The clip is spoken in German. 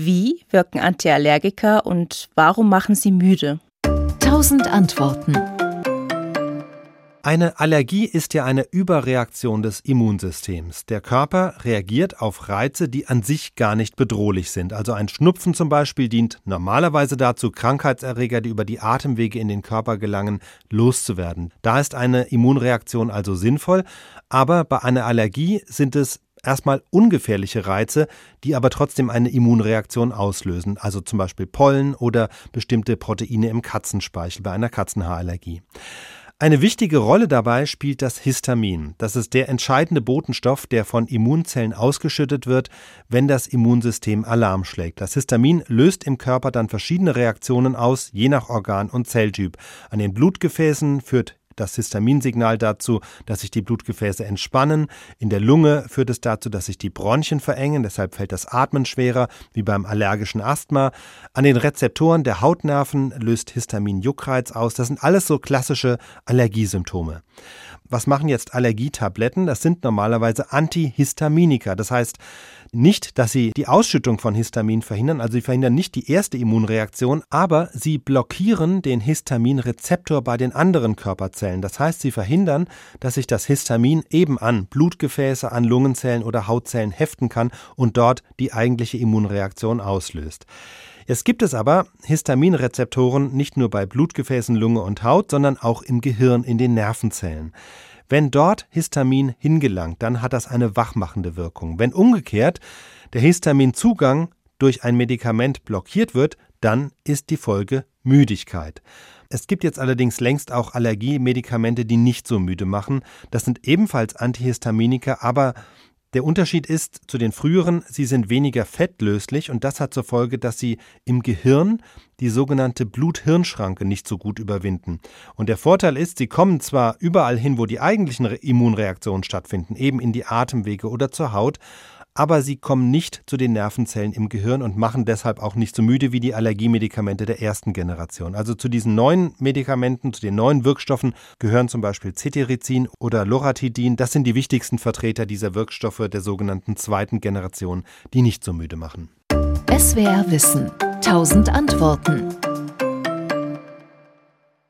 Wie wirken Antiallergika und warum machen sie müde? Tausend Antworten. Eine Allergie ist ja eine Überreaktion des Immunsystems. Der Körper reagiert auf Reize, die an sich gar nicht bedrohlich sind. Also ein Schnupfen zum Beispiel dient normalerweise dazu, Krankheitserreger, die über die Atemwege in den Körper gelangen, loszuwerden. Da ist eine Immunreaktion also sinnvoll, aber bei einer Allergie sind es erstmal ungefährliche Reize, die aber trotzdem eine Immunreaktion auslösen, also zum Beispiel Pollen oder bestimmte Proteine im Katzenspeichel bei einer Katzenhaarallergie. Eine wichtige Rolle dabei spielt das Histamin. Das ist der entscheidende Botenstoff, der von Immunzellen ausgeschüttet wird, wenn das Immunsystem Alarm schlägt. Das Histamin löst im Körper dann verschiedene Reaktionen aus, je nach Organ und Zelltyp. An den Blutgefäßen führt das Histaminsignal dazu, dass sich die Blutgefäße entspannen. In der Lunge führt es dazu, dass sich die Bronchien verengen, deshalb fällt das Atmen schwerer, wie beim allergischen Asthma. An den Rezeptoren der Hautnerven löst Histamin Juckreiz aus. Das sind alles so klassische Allergiesymptome. Was machen jetzt Allergietabletten? Das sind normalerweise Antihistaminika. Das heißt, nicht, dass sie die Ausschüttung von Histamin verhindern, also sie verhindern nicht die erste Immunreaktion, aber sie blockieren den Histaminrezeptor bei den anderen Körperzellen. Das heißt, sie verhindern, dass sich das Histamin eben an Blutgefäße, an Lungenzellen oder Hautzellen heften kann und dort die eigentliche Immunreaktion auslöst. Es gibt es aber Histaminrezeptoren nicht nur bei Blutgefäßen, Lunge und Haut, sondern auch im Gehirn, in den Nervenzellen. Wenn dort Histamin hingelangt, dann hat das eine wachmachende Wirkung. Wenn umgekehrt der Histaminzugang durch ein Medikament blockiert wird, dann ist die Folge Müdigkeit. Es gibt jetzt allerdings längst auch Allergiemedikamente, die nicht so müde machen. Das sind ebenfalls Antihistaminika, aber der Unterschied ist zu den früheren, sie sind weniger fettlöslich und das hat zur Folge, dass sie im Gehirn die sogenannte Blut-Hirn-Schranke nicht so gut überwinden. Und der Vorteil ist, sie kommen zwar überall hin, wo die eigentlichen Immunreaktionen stattfinden, eben in die Atemwege oder zur Haut, aber sie kommen nicht zu den Nervenzellen im Gehirn und machen deshalb auch nicht so müde wie die Allergiemedikamente der ersten Generation. Also zu diesen neuen Medikamenten, zu den neuen Wirkstoffen gehören zum Beispiel Cetirizin oder Loratidin. Das sind die wichtigsten Vertreter dieser Wirkstoffe der sogenannten zweiten Generation, die nicht so müde machen. SWR Wissen. Tausend Antworten.